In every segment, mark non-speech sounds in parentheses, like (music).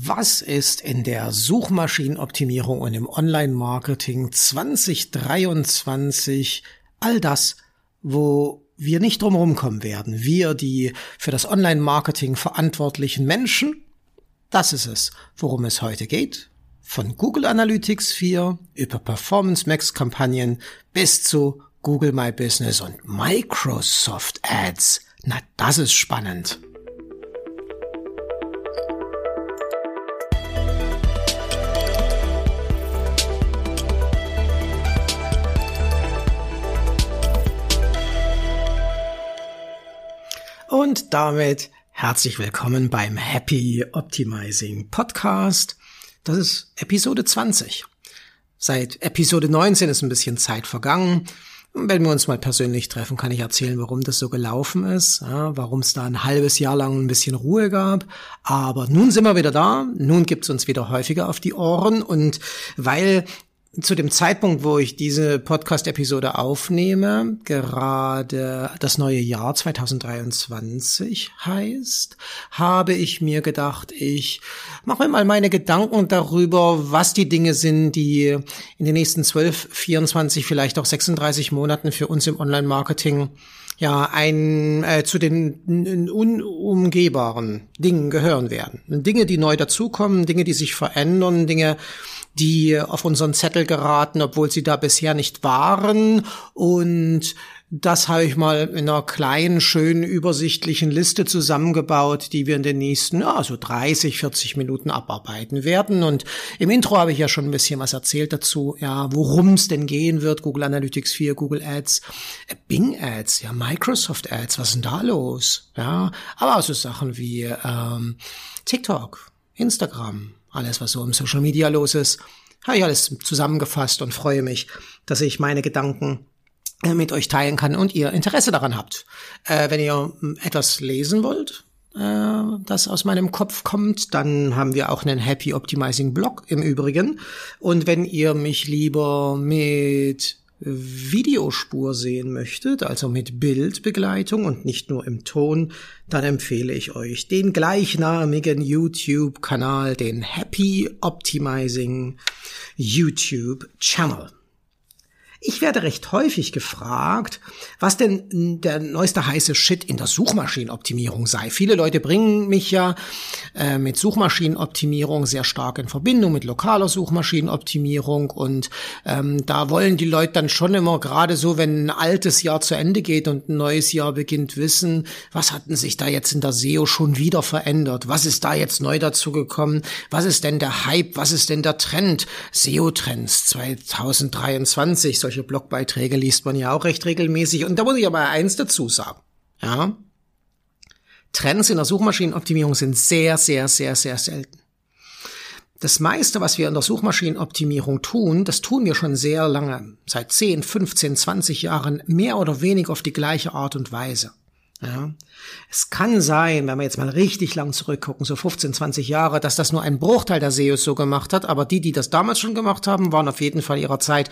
Was ist in der Suchmaschinenoptimierung und im Online-Marketing 2023 all das, wo wir nicht drumherum kommen werden? Wir, die für das Online-Marketing verantwortlichen Menschen? Das ist es, worum es heute geht. Von Google Analytics 4 über Performance Max Kampagnen bis zu Google My Business und Microsoft Ads. Na, das ist spannend. Und damit herzlich willkommen beim Happy Optimizing Podcast. Das ist Episode 20. Seit Episode 19 ist ein bisschen Zeit vergangen. Wenn wir uns mal persönlich treffen, kann ich erzählen, warum das so gelaufen ist, ja, warum es da ein halbes Jahr lang ein bisschen Ruhe gab. Aber nun sind wir wieder da, nun gibt's uns wieder häufiger auf die Ohren und weil zu dem Zeitpunkt, wo ich diese Podcast-Episode aufnehme, gerade das neue Jahr 2023 heißt, habe ich mir gedacht, ich mache mal meine Gedanken darüber, was die Dinge sind, die in den nächsten 12, 24, vielleicht auch 36 Monaten für uns im Online-Marketing ja ein äh, zu den unumgehbaren Dingen gehören werden. Dinge, die neu dazukommen, Dinge, die sich verändern, Dinge, die auf unseren Zettel geraten, obwohl sie da bisher nicht waren. Und das habe ich mal in einer kleinen, schönen, übersichtlichen Liste zusammengebaut, die wir in den nächsten, ja, so 30, 40 Minuten abarbeiten werden. Und im Intro habe ich ja schon ein bisschen was erzählt dazu, ja, worum es denn gehen wird. Google Analytics 4, Google Ads, äh, Bing Ads, ja, Microsoft Ads, was ist denn da los? Ja, aber auch so Sachen wie ähm, TikTok, Instagram, alles, was so im Social Media los ist, habe ich alles zusammengefasst und freue mich, dass ich meine Gedanken äh, mit euch teilen kann und ihr Interesse daran habt. Äh, wenn ihr hm, etwas lesen wollt, äh, das aus meinem Kopf kommt, dann haben wir auch einen Happy Optimizing Blog im Übrigen. Und wenn ihr mich lieber mit Videospur sehen möchtet, also mit Bildbegleitung und nicht nur im Ton, dann empfehle ich euch den gleichnamigen YouTube-Kanal, den Happy Optimizing YouTube Channel. Ich werde recht häufig gefragt, was denn der neueste heiße Shit in der Suchmaschinenoptimierung sei. Viele Leute bringen mich ja äh, mit Suchmaschinenoptimierung sehr stark in Verbindung mit lokaler Suchmaschinenoptimierung und ähm, da wollen die Leute dann schon immer gerade so, wenn ein altes Jahr zu Ende geht und ein neues Jahr beginnt, wissen, was hatten sich da jetzt in der SEO schon wieder verändert? Was ist da jetzt neu dazu gekommen? Was ist denn der Hype? Was ist denn der Trend? SEO-Trends 2023 solche Blogbeiträge liest man ja auch recht regelmäßig. Und da muss ich aber eins dazu sagen. Ja. Trends in der Suchmaschinenoptimierung sind sehr, sehr, sehr, sehr selten. Das meiste, was wir in der Suchmaschinenoptimierung tun, das tun wir schon sehr lange, seit 10, 15, 20 Jahren, mehr oder weniger auf die gleiche Art und Weise. Ja. Es kann sein, wenn wir jetzt mal richtig lang zurückgucken, so 15, 20 Jahre, dass das nur ein Bruchteil der SEOs so gemacht hat, aber die, die das damals schon gemacht haben, waren auf jeden Fall ihrer Zeit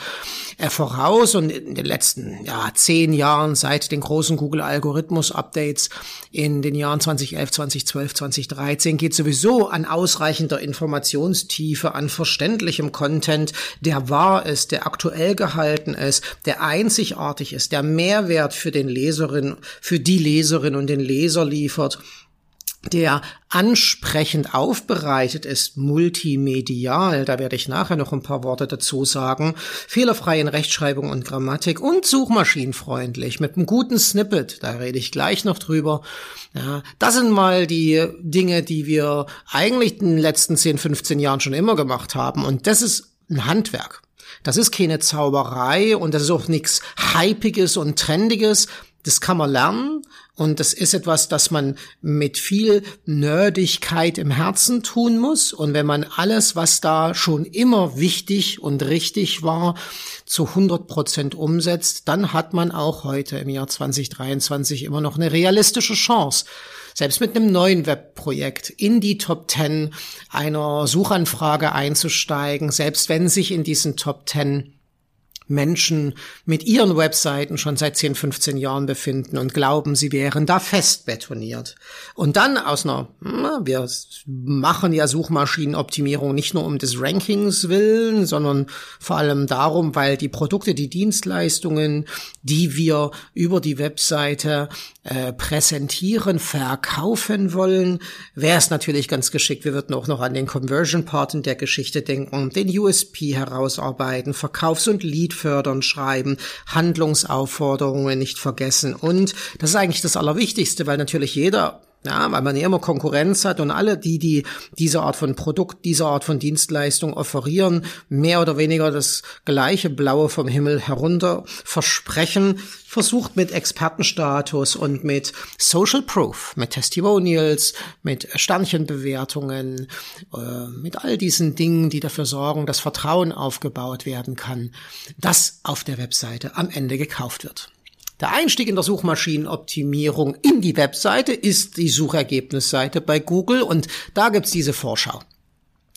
äh, voraus und in den letzten ja, zehn Jahren seit den großen Google-Algorithmus-Updates in den Jahren 2011, 2012, 2013 geht sowieso an ausreichender Informationstiefe, an verständlichem Content, der wahr ist, der aktuell gehalten ist, der einzigartig ist, der Mehrwert für den Leserin, für die Leserin und den Leser liefert, der ansprechend aufbereitet ist, multimedial, da werde ich nachher noch ein paar Worte dazu sagen, fehlerfrei in Rechtschreibung und Grammatik und suchmaschinenfreundlich mit einem guten Snippet, da rede ich gleich noch drüber. Ja, das sind mal die Dinge, die wir eigentlich in den letzten 10, 15 Jahren schon immer gemacht haben und das ist ein Handwerk. Das ist keine Zauberei und das ist auch nichts Hypiges und Trendiges. Das kann man lernen und das ist etwas, das man mit viel Nerdigkeit im Herzen tun muss. Und wenn man alles, was da schon immer wichtig und richtig war, zu 100 Prozent umsetzt, dann hat man auch heute im Jahr 2023 immer noch eine realistische Chance, selbst mit einem neuen Webprojekt in die Top 10 einer Suchanfrage einzusteigen, selbst wenn sich in diesen Top 10 Menschen mit ihren Webseiten schon seit 10, 15 Jahren befinden und glauben, sie wären da fest betoniert. Und dann aus einer, wir machen ja Suchmaschinenoptimierung nicht nur um des Rankings willen, sondern vor allem darum, weil die Produkte, die Dienstleistungen, die wir über die Webseite äh, präsentieren, verkaufen wollen, wäre es natürlich ganz geschickt. Wir würden auch noch an den Conversion-Part in der Geschichte denken, den USP herausarbeiten, Verkaufs- und Lead-Fördern schreiben, Handlungsaufforderungen nicht vergessen. Und das ist eigentlich das Allerwichtigste, weil natürlich jeder ja, weil man ja immer Konkurrenz hat und alle, die, die diese Art von Produkt, diese Art von Dienstleistung offerieren, mehr oder weniger das gleiche Blaue vom Himmel herunter versprechen, versucht mit Expertenstatus und mit Social Proof, mit Testimonials, mit Sternchenbewertungen, äh, mit all diesen Dingen, die dafür sorgen, dass Vertrauen aufgebaut werden kann, dass auf der Webseite am Ende gekauft wird. Der Einstieg in der Suchmaschinenoptimierung in die Webseite ist die Suchergebnisseite bei Google und da gibt's diese Vorschau.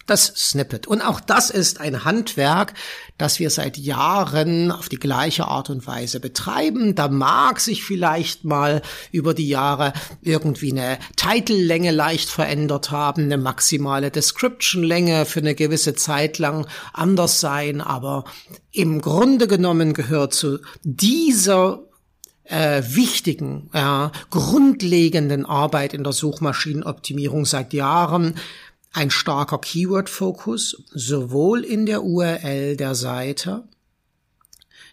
Das Snippet. Und auch das ist ein Handwerk, das wir seit Jahren auf die gleiche Art und Weise betreiben. Da mag sich vielleicht mal über die Jahre irgendwie eine Titellänge leicht verändert haben, eine maximale Description-Länge für eine gewisse Zeit lang anders sein, aber im Grunde genommen gehört zu dieser äh, wichtigen, äh, grundlegenden Arbeit in der Suchmaschinenoptimierung seit Jahren ein starker Keyword-Fokus, sowohl in der URL der Seite,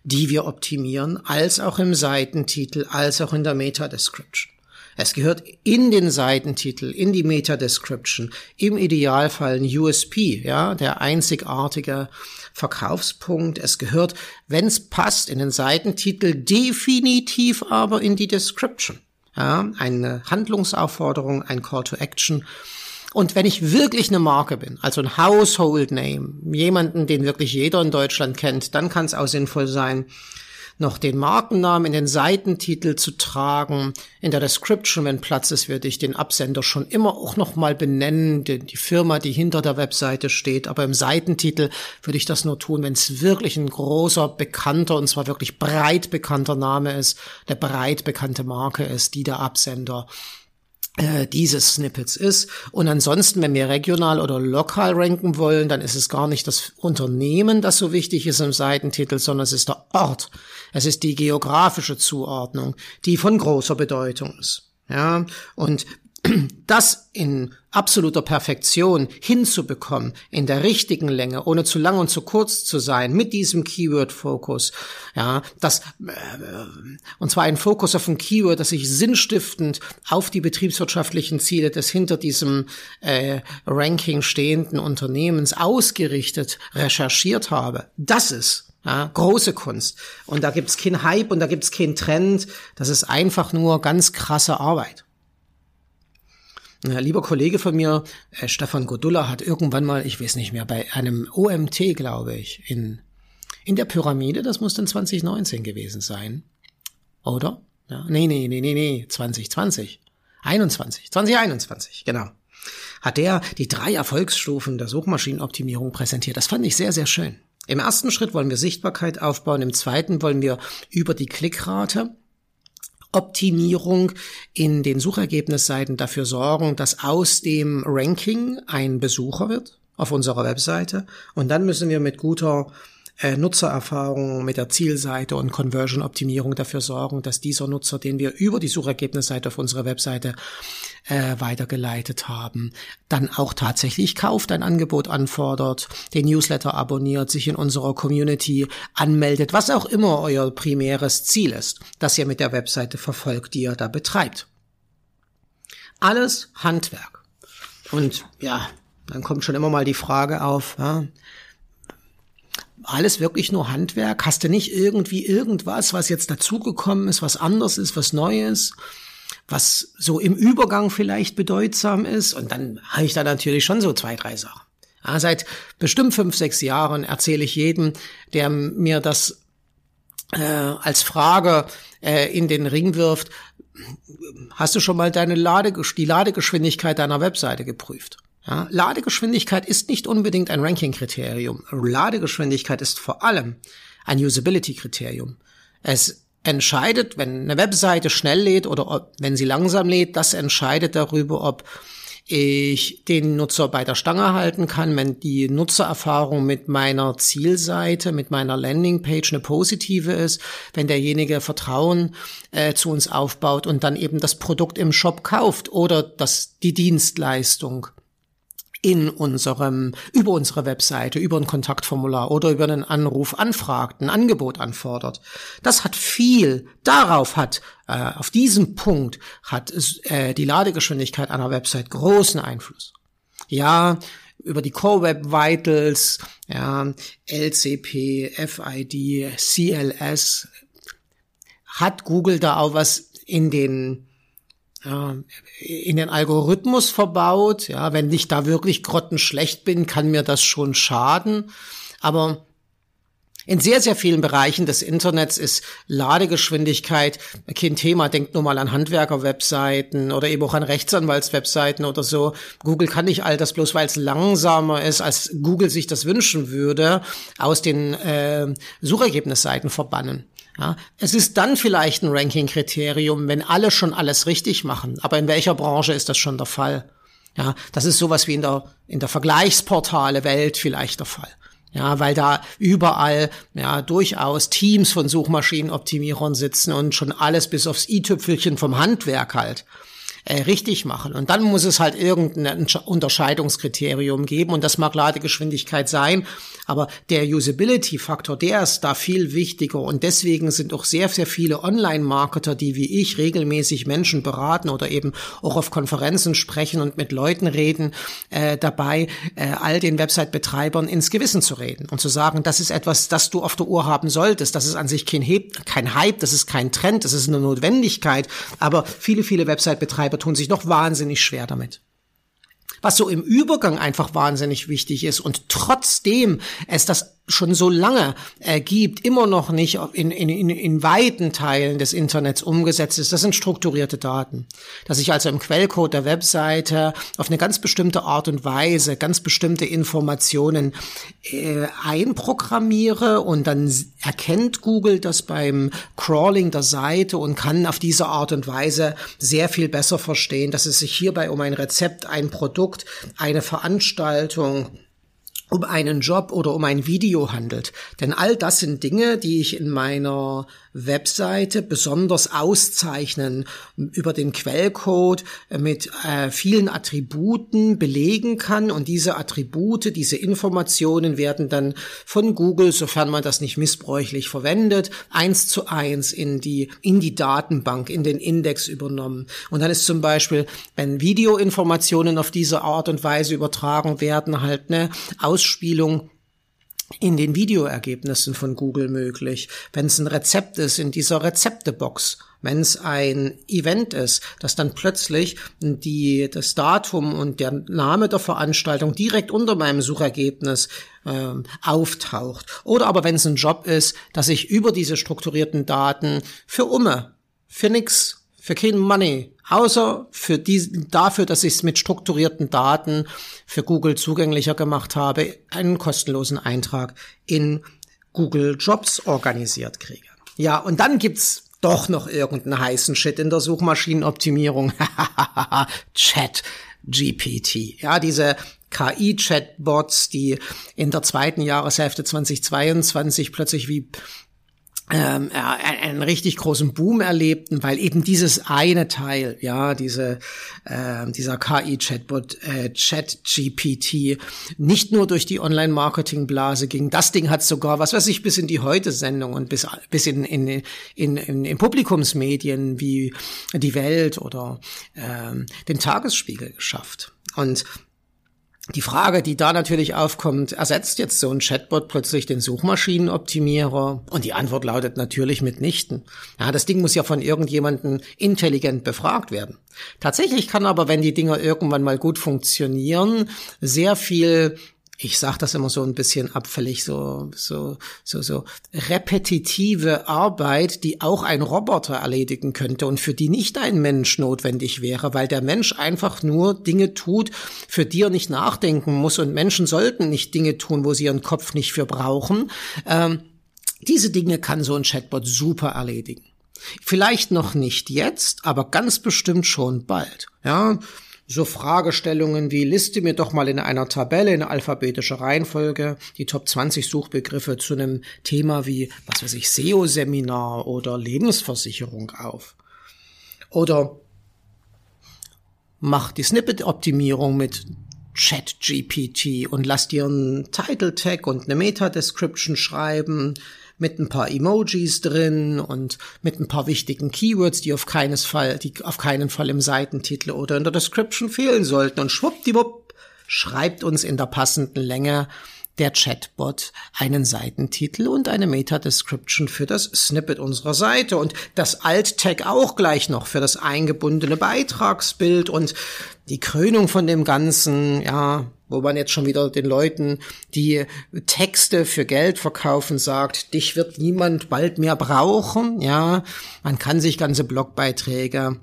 die wir optimieren, als auch im Seitentitel, als auch in der Meta-Description. Es gehört in den Seitentitel, in die Meta-Description, im Idealfall ein USP, ja, der einzigartige Verkaufspunkt. Es gehört, wenn es passt, in den Seitentitel, definitiv aber in die Description. Ja, eine Handlungsaufforderung, ein Call to Action. Und wenn ich wirklich eine Marke bin, also ein Household Name, jemanden, den wirklich jeder in Deutschland kennt, dann kann es auch sinnvoll sein, noch den Markennamen in den Seitentitel zu tragen. In der Description, wenn Platz ist, würde ich den Absender schon immer auch noch mal benennen, die, die Firma, die hinter der Webseite steht. Aber im Seitentitel würde ich das nur tun, wenn es wirklich ein großer, bekannter, und zwar wirklich breit bekannter Name ist, eine breit bekannte Marke ist, die der Absender äh, dieses Snippets ist. Und ansonsten, wenn wir regional oder lokal ranken wollen, dann ist es gar nicht das Unternehmen, das so wichtig ist im Seitentitel, sondern es ist der Ort. Es ist die geografische Zuordnung, die von großer Bedeutung ist. Ja, und das in absoluter Perfektion hinzubekommen, in der richtigen Länge, ohne zu lang und zu kurz zu sein, mit diesem Keyword-Fokus, ja, das, äh, und zwar ein Fokus auf ein Keyword, das sich sinnstiftend auf die betriebswirtschaftlichen Ziele des hinter diesem äh, Ranking stehenden Unternehmens ausgerichtet recherchiert habe. Das ist ja, große Kunst. Und da gibt's keinen Hype und da gibt's keinen Trend. Das ist einfach nur ganz krasse Arbeit. Ein lieber Kollege von mir, äh, Stefan Godulla, hat irgendwann mal, ich weiß nicht mehr, bei einem OMT, glaube ich, in, in der Pyramide, das muss dann 2019 gewesen sein. Oder? Ja, nee, nee, nee, nee, nee, 2020. 21, 2021, genau. Hat der die drei Erfolgsstufen der Suchmaschinenoptimierung präsentiert. Das fand ich sehr, sehr schön. Im ersten Schritt wollen wir Sichtbarkeit aufbauen, im zweiten wollen wir über die Klickrate Optimierung in den Suchergebnisseiten dafür sorgen, dass aus dem Ranking ein Besucher wird auf unserer Webseite. Und dann müssen wir mit guter äh, Nutzererfahrung mit der Zielseite und Conversion-Optimierung dafür sorgen, dass dieser Nutzer, den wir über die Suchergebnisseite auf unserer Webseite äh, weitergeleitet haben, dann auch tatsächlich kauft, ein Angebot anfordert, den Newsletter abonniert, sich in unserer Community anmeldet, was auch immer euer primäres Ziel ist, das ihr mit der Webseite verfolgt, die ihr da betreibt. Alles Handwerk. Und ja, dann kommt schon immer mal die Frage auf, ja, alles wirklich nur Handwerk? Hast du nicht irgendwie irgendwas, was jetzt dazugekommen ist, was anders ist, was Neues, was so im Übergang vielleicht bedeutsam ist? Und dann habe ich da natürlich schon so zwei, drei Sachen. Ja, seit bestimmt fünf, sechs Jahren erzähle ich jedem, der mir das äh, als Frage äh, in den Ring wirft, hast du schon mal deine Lade, die Ladegeschwindigkeit deiner Webseite geprüft? Ja, Ladegeschwindigkeit ist nicht unbedingt ein Ranking-Kriterium. Ladegeschwindigkeit ist vor allem ein Usability-Kriterium. Es entscheidet, wenn eine Webseite schnell lädt oder ob, wenn sie langsam lädt, das entscheidet darüber, ob ich den Nutzer bei der Stange halten kann, wenn die Nutzererfahrung mit meiner Zielseite, mit meiner Landingpage eine positive ist, wenn derjenige Vertrauen äh, zu uns aufbaut und dann eben das Produkt im Shop kauft oder das, die Dienstleistung in unserem, über unsere Webseite, über ein Kontaktformular oder über einen Anruf anfragt, ein Angebot anfordert. Das hat viel, darauf hat, äh, auf diesem Punkt hat äh, die Ladegeschwindigkeit einer Website großen Einfluss. Ja, über die Core Web Vitals, ja, LCP, FID, CLS, hat Google da auch was in den in den Algorithmus verbaut. Ja, wenn ich da wirklich grottenschlecht bin, kann mir das schon schaden. Aber in sehr, sehr vielen Bereichen des Internets ist Ladegeschwindigkeit kein Thema. Denkt nur mal an Handwerker-Webseiten oder eben auch an Rechtsanwaltswebseiten oder so. Google kann nicht all das bloß, weil es langsamer ist, als Google sich das wünschen würde, aus den äh, Suchergebnisseiten verbannen. Ja, es ist dann vielleicht ein Ranking-Kriterium, wenn alle schon alles richtig machen. Aber in welcher Branche ist das schon der Fall? Ja, das ist sowas wie in der, in der Vergleichsportale Welt vielleicht der Fall. Ja, weil da überall ja durchaus Teams von Suchmaschinenoptimierern sitzen und schon alles bis aufs i-Tüpfelchen vom Handwerk halt äh, richtig machen. Und dann muss es halt irgendein Unterscheidungskriterium geben und das mag Ladegeschwindigkeit sein, aber der Usability-Faktor, der ist da viel wichtiger und deswegen sind auch sehr, sehr viele Online-Marketer, die wie ich regelmäßig Menschen beraten oder eben auch auf Konferenzen sprechen und mit Leuten reden, äh, dabei, äh, all den Website-Betreibern ins Gewissen zu reden und zu sagen, das ist etwas, das du auf der Uhr haben solltest. Das ist an sich kein, He kein Hype, das ist kein Trend, das ist eine Notwendigkeit, aber viele, viele Website-Betreiber Betreiber tun sich noch wahnsinnig schwer damit. Was so im Übergang einfach wahnsinnig wichtig ist und trotzdem es das schon so lange äh, gibt, immer noch nicht in, in, in, in weiten Teilen des Internets umgesetzt ist, das sind strukturierte Daten. Dass ich also im Quellcode der Webseite auf eine ganz bestimmte Art und Weise ganz bestimmte Informationen äh, einprogrammiere und dann erkennt Google das beim Crawling der Seite und kann auf diese Art und Weise sehr viel besser verstehen, dass es sich hierbei um ein Rezept, ein Produkt, eine Veranstaltung, um einen Job oder um ein Video handelt. Denn all das sind Dinge, die ich in meiner Webseite besonders auszeichnen, über den Quellcode mit äh, vielen Attributen belegen kann und diese Attribute, diese Informationen werden dann von Google, sofern man das nicht missbräuchlich verwendet, eins zu eins in die, in die Datenbank, in den Index übernommen. Und dann ist zum Beispiel, wenn Videoinformationen auf diese Art und Weise übertragen werden, halt eine Ausspielung in den Videoergebnissen von Google möglich. Wenn es ein Rezept ist, in dieser Rezeptebox. Wenn es ein Event ist, dass dann plötzlich die, das Datum und der Name der Veranstaltung direkt unter meinem Suchergebnis äh, auftaucht. Oder aber wenn es ein Job ist, dass ich über diese strukturierten Daten für Umme, für nix für kein Money, außer für die, dafür, dass ich es mit strukturierten Daten für Google zugänglicher gemacht habe, einen kostenlosen Eintrag in Google Jobs organisiert kriege. Ja, und dann gibt's doch noch irgendeinen heißen Shit in der Suchmaschinenoptimierung. (laughs) Chat GPT. Ja, diese KI-Chatbots, die in der zweiten Jahreshälfte 2022 plötzlich wie ähm, einen richtig großen Boom erlebten, weil eben dieses eine Teil, ja, diese äh, dieser KI-Chatbot äh, ChatGPT nicht nur durch die Online-Marketing-Blase ging. Das Ding hat sogar, was weiß ich, bis in die Heute-Sendung und bis bis in in, in in in Publikumsmedien wie die Welt oder ähm, den Tagesspiegel geschafft. Und die Frage, die da natürlich aufkommt, ersetzt jetzt so ein Chatbot plötzlich den Suchmaschinenoptimierer? Und die Antwort lautet natürlich mitnichten. Ja, das Ding muss ja von irgendjemandem intelligent befragt werden. Tatsächlich kann aber, wenn die Dinger irgendwann mal gut funktionieren, sehr viel ich sage das immer so ein bisschen abfällig, so, so, so, so repetitive Arbeit, die auch ein Roboter erledigen könnte und für die nicht ein Mensch notwendig wäre, weil der Mensch einfach nur Dinge tut, für die er nicht nachdenken muss und Menschen sollten nicht Dinge tun, wo sie ihren Kopf nicht für brauchen. Ähm, Diese Dinge kann so ein Chatbot super erledigen. Vielleicht noch nicht jetzt, aber ganz bestimmt schon bald. Ja, so Fragestellungen wie liste mir doch mal in einer Tabelle in alphabetischer Reihenfolge die Top 20 Suchbegriffe zu einem Thema wie, was weiß ich, SEO-Seminar oder Lebensversicherung auf. Oder mach die Snippet-Optimierung mit ChatGPT und lass dir einen Title-Tag und eine Meta-Description schreiben mit ein paar Emojis drin und mit ein paar wichtigen Keywords, die auf keines Fall, die auf keinen Fall im Seitentitel oder in der Description fehlen sollten. Und schwuppdiwupp schreibt uns in der passenden Länge der Chatbot einen Seitentitel und eine Meta-Description für das Snippet unserer Seite und das Alt-Tag auch gleich noch für das eingebundene Beitragsbild und die Krönung von dem Ganzen, ja, wo man jetzt schon wieder den Leuten, die Texte für Geld verkaufen, sagt, dich wird niemand bald mehr brauchen, ja. Man kann sich ganze Blogbeiträge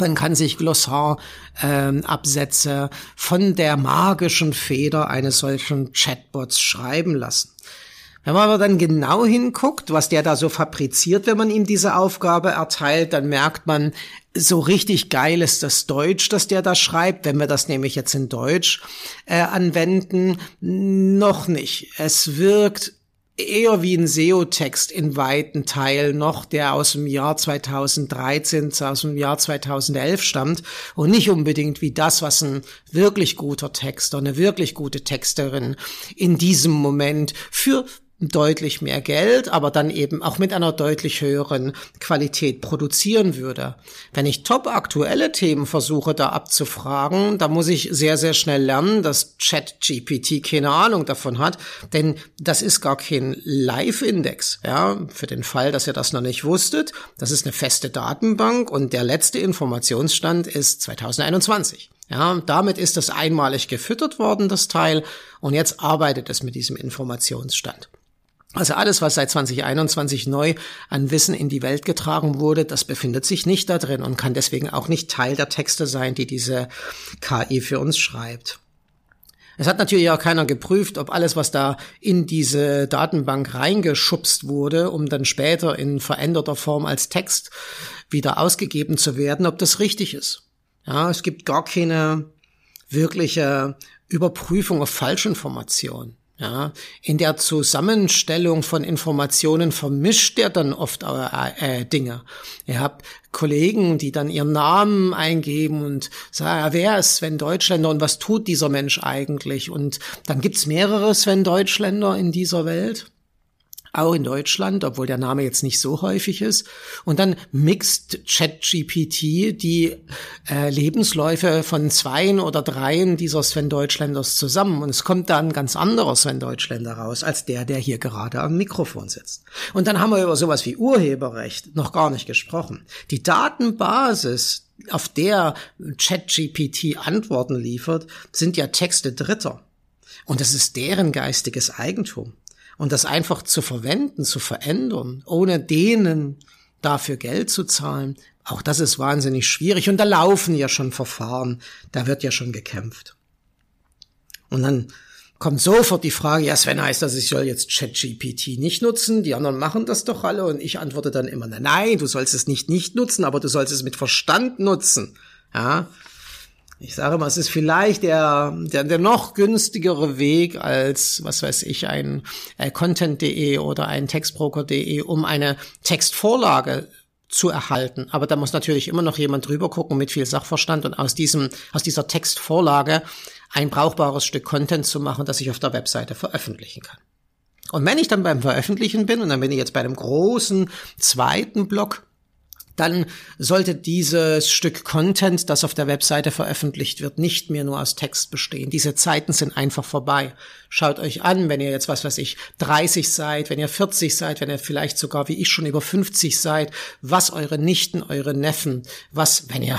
man kann sich Glossar-Absätze ähm, von der magischen Feder eines solchen Chatbots schreiben lassen. Wenn man aber dann genau hinguckt, was der da so fabriziert, wenn man ihm diese Aufgabe erteilt, dann merkt man, so richtig geil ist das Deutsch, das der da schreibt. Wenn wir das nämlich jetzt in Deutsch äh, anwenden, noch nicht. Es wirkt eher wie ein SEO-Text in weiten Teilen noch, der aus dem Jahr 2013, aus dem Jahr 2011 stammt und nicht unbedingt wie das, was ein wirklich guter Texter, eine wirklich gute Texterin in diesem Moment für deutlich mehr Geld, aber dann eben auch mit einer deutlich höheren Qualität produzieren würde. Wenn ich top aktuelle Themen versuche da abzufragen, da muss ich sehr, sehr schnell lernen, dass ChatGPT keine Ahnung davon hat, denn das ist gar kein Live-Index, ja, für den Fall, dass ihr das noch nicht wusstet. Das ist eine feste Datenbank und der letzte Informationsstand ist 2021. Ja, damit ist das einmalig gefüttert worden, das Teil, und jetzt arbeitet es mit diesem Informationsstand. Also alles, was seit 2021 neu an Wissen in die Welt getragen wurde, das befindet sich nicht da drin und kann deswegen auch nicht Teil der Texte sein, die diese KI für uns schreibt. Es hat natürlich auch keiner geprüft, ob alles, was da in diese Datenbank reingeschubst wurde, um dann später in veränderter Form als Text wieder ausgegeben zu werden, ob das richtig ist. Ja, es gibt gar keine wirkliche Überprüfung auf Falschinformationen. Ja, in der Zusammenstellung von Informationen vermischt er dann oft äh, äh, Dinge. Ihr habt Kollegen, die dann ihren Namen eingeben und sagen, wer ist Sven Deutschländer und was tut dieser Mensch eigentlich? Und dann gibt's mehrere Sven Deutschländer in dieser Welt auch in Deutschland, obwohl der Name jetzt nicht so häufig ist. Und dann mixt ChatGPT die äh, Lebensläufe von zweien oder dreien dieser Sven Deutschländers zusammen. Und es kommt dann ein ganz anderer Sven Deutschländer raus, als der, der hier gerade am Mikrofon sitzt. Und dann haben wir über sowas wie Urheberrecht noch gar nicht gesprochen. Die Datenbasis, auf der ChatGPT Antworten liefert, sind ja Texte Dritter. Und das ist deren geistiges Eigentum. Und das einfach zu verwenden, zu verändern, ohne denen dafür Geld zu zahlen, auch das ist wahnsinnig schwierig. Und da laufen ja schon Verfahren, da wird ja schon gekämpft. Und dann kommt sofort die Frage, ja Sven, heißt das, ich soll jetzt ChatGPT nicht nutzen? Die anderen machen das doch alle. Und ich antworte dann immer, nein, du sollst es nicht nicht nutzen, aber du sollst es mit Verstand nutzen. Ja, ich sage mal, es ist vielleicht der, der, der noch günstigere Weg als, was weiß ich, ein äh, Content.de oder ein Textbroker.de, um eine Textvorlage zu erhalten. Aber da muss natürlich immer noch jemand drüber gucken mit viel Sachverstand und aus diesem, aus dieser Textvorlage ein brauchbares Stück Content zu machen, das ich auf der Webseite veröffentlichen kann. Und wenn ich dann beim Veröffentlichen bin, und dann bin ich jetzt bei einem großen zweiten Block, dann sollte dieses Stück Content, das auf der Webseite veröffentlicht wird, nicht mehr nur aus Text bestehen. Diese Zeiten sind einfach vorbei. Schaut euch an, wenn ihr jetzt, was weiß ich, 30 seid, wenn ihr 40 seid, wenn ihr vielleicht sogar wie ich schon über 50 seid, was eure Nichten, eure Neffen, was, wenn ihr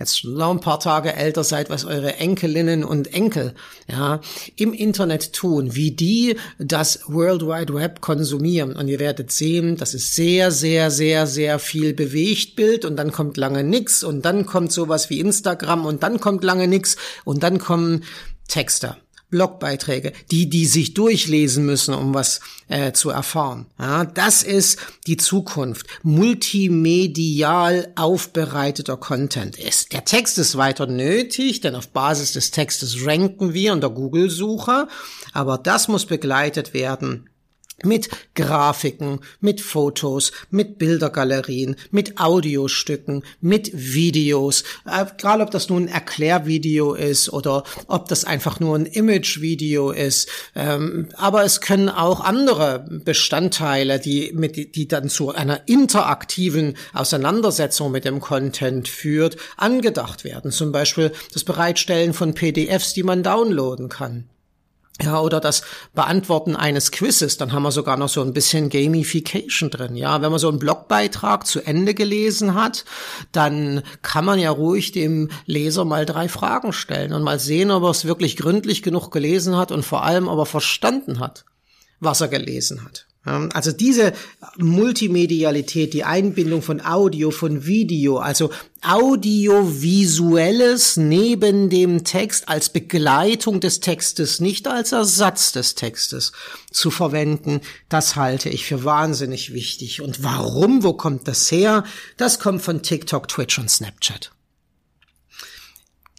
jetzt noch ein paar Tage älter seid, was eure Enkelinnen und Enkel, ja, im Internet tun, wie die das World Wide Web konsumieren. Und ihr werdet sehen, dass es sehr, sehr, sehr, sehr viel bewegt Bild und dann kommt lange nix und dann kommt sowas wie Instagram und dann kommt lange nix und dann kommen Texte. Blogbeiträge, die die sich durchlesen müssen, um was äh, zu erfahren. Ja, das ist die Zukunft. Multimedial aufbereiteter Content ist. Der Text ist weiter nötig, denn auf Basis des Textes ranken wir in der Google-Suche, aber das muss begleitet werden mit Grafiken, mit Fotos, mit Bildergalerien, mit Audiostücken, mit Videos, äh, gerade ob das nun ein Erklärvideo ist oder ob das einfach nur ein Imagevideo ist, ähm, aber es können auch andere Bestandteile, die mit die dann zu einer interaktiven Auseinandersetzung mit dem Content führt, angedacht werden. Zum Beispiel das Bereitstellen von PDFs, die man downloaden kann. Ja, oder das Beantworten eines Quizzes, dann haben wir sogar noch so ein bisschen Gamification drin. Ja, wenn man so einen Blogbeitrag zu Ende gelesen hat, dann kann man ja ruhig dem Leser mal drei Fragen stellen und mal sehen, ob er es wirklich gründlich genug gelesen hat und vor allem, ob er verstanden hat, was er gelesen hat. Also diese Multimedialität, die Einbindung von Audio, von Video, also audiovisuelles neben dem Text als Begleitung des Textes, nicht als Ersatz des Textes zu verwenden, das halte ich für wahnsinnig wichtig. Und warum? Wo kommt das her? Das kommt von TikTok, Twitch und Snapchat.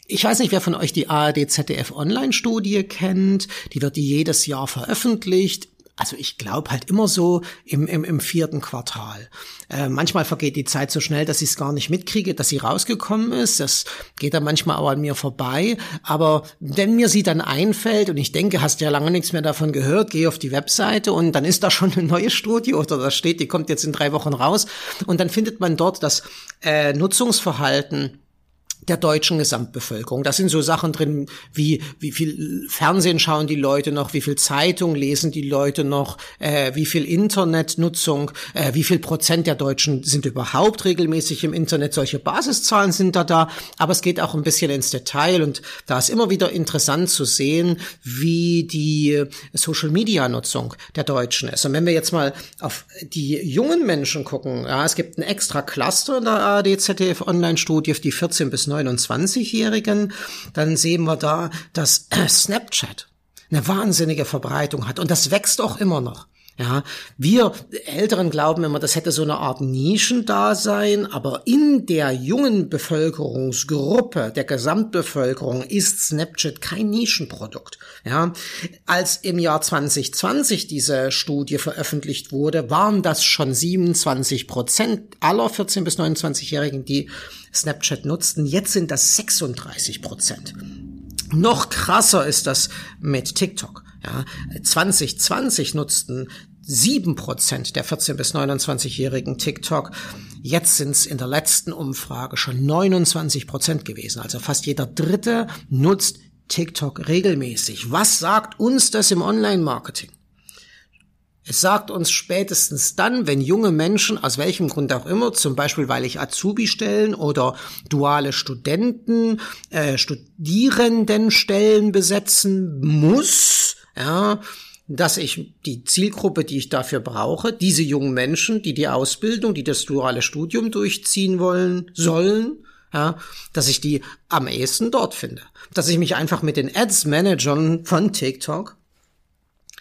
Ich weiß nicht, wer von euch die ARD ZDF Online-Studie kennt. Die wird jedes Jahr veröffentlicht also ich glaube halt immer so im, im, im vierten Quartal. Äh, manchmal vergeht die Zeit so schnell, dass ich es gar nicht mitkriege, dass sie rausgekommen ist. Das geht dann manchmal auch an mir vorbei. Aber wenn mir sie dann einfällt und ich denke, hast ja lange nichts mehr davon gehört, gehe auf die Webseite und dann ist da schon eine neue Studie oder da steht, die kommt jetzt in drei Wochen raus. Und dann findet man dort das äh, Nutzungsverhalten der deutschen Gesamtbevölkerung. Da sind so Sachen drin wie wie viel Fernsehen schauen die Leute noch, wie viel Zeitung lesen die Leute noch, äh, wie viel Internetnutzung, äh, wie viel Prozent der Deutschen sind überhaupt regelmäßig im Internet. Solche Basiszahlen sind da da, aber es geht auch ein bisschen ins Detail und da ist immer wieder interessant zu sehen, wie die Social Media Nutzung der Deutschen ist. Und wenn wir jetzt mal auf die jungen Menschen gucken, ja, es gibt ein extra Cluster in der ARD ZDF Online Studie, die 14 bis 29-Jährigen, dann sehen wir da, dass Snapchat eine wahnsinnige Verbreitung hat und das wächst auch immer noch. Ja, wir Älteren glauben immer, das hätte so eine Art Nischendasein, aber in der jungen Bevölkerungsgruppe, der Gesamtbevölkerung, ist Snapchat kein Nischenprodukt. Ja, als im Jahr 2020 diese Studie veröffentlicht wurde, waren das schon 27 Prozent aller 14 bis 29-Jährigen, die Snapchat nutzten. Jetzt sind das 36 Prozent. Noch krasser ist das mit TikTok. Ja, 2020 nutzten sieben Prozent der 14 bis 29-jährigen TikTok. Jetzt sind es in der letzten Umfrage schon 29 Prozent gewesen. Also fast jeder Dritte nutzt TikTok regelmäßig. Was sagt uns das im Online-Marketing? Es sagt uns spätestens dann, wenn junge Menschen, aus welchem Grund auch immer, zum Beispiel weil ich Azubi stellen oder duale Studenten, äh, Studierendenstellen besetzen muss, ja, dass ich die Zielgruppe, die ich dafür brauche, diese jungen Menschen, die die Ausbildung, die das duale Studium durchziehen wollen, sollen, ja, dass ich die am ehesten dort finde. Dass ich mich einfach mit den Ads-Managern von TikTok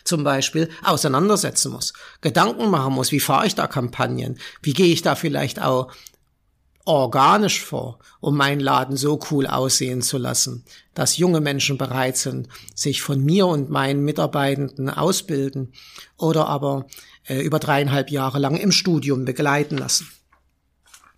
zum Beispiel auseinandersetzen muss, Gedanken machen muss, wie fahre ich da Kampagnen, wie gehe ich da vielleicht auch organisch vor, um meinen Laden so cool aussehen zu lassen, dass junge Menschen bereit sind, sich von mir und meinen Mitarbeitenden ausbilden oder aber äh, über dreieinhalb Jahre lang im Studium begleiten lassen.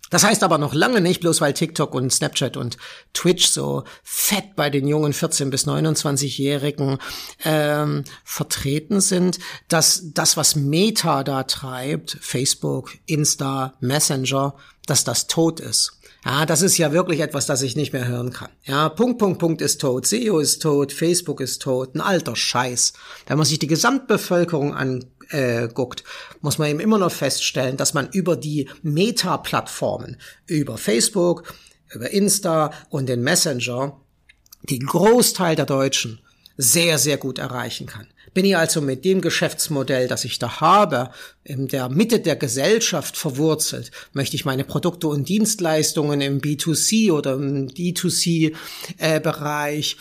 Das heißt aber noch lange nicht, bloß weil TikTok und Snapchat und Twitch so fett bei den jungen 14 bis 29-Jährigen ähm, vertreten sind, dass das, was Meta da treibt, Facebook, Insta, Messenger, dass das tot ist. Ja, das ist ja wirklich etwas, das ich nicht mehr hören kann. Ja, Punkt, Punkt, Punkt ist tot, SEO ist tot, Facebook ist tot, ein alter Scheiß. Wenn man sich die Gesamtbevölkerung anguckt, muss man eben immer noch feststellen, dass man über die Meta-Plattformen, über Facebook, über Insta und den Messenger, den Großteil der Deutschen sehr, sehr gut erreichen kann. Bin ich also mit dem Geschäftsmodell, das ich da habe, in der Mitte der Gesellschaft verwurzelt, möchte ich meine Produkte und Dienstleistungen im B2C oder im D2C-Bereich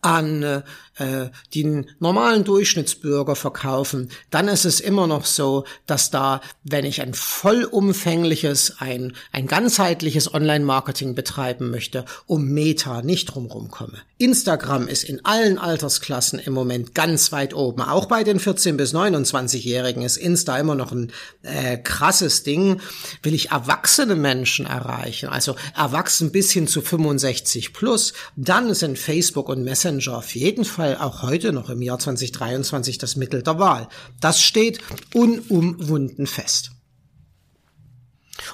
an äh, den normalen Durchschnittsbürger verkaufen, dann ist es immer noch so, dass da, wenn ich ein vollumfängliches, ein, ein ganzheitliches Online-Marketing betreiben möchte, um Meta nicht drumherum komme. Instagram ist in allen Altersklassen im Moment ganz weit oben. Auch bei den 14- bis 29-Jährigen ist Insta immer noch ein äh, krasses Ding. Will ich erwachsene Menschen erreichen, also erwachsen bis hin zu 65 plus, dann sind Facebook und Messenger Messenger auf jeden Fall auch heute noch im Jahr 2023 das Mittel der Wahl. Das steht unumwunden fest.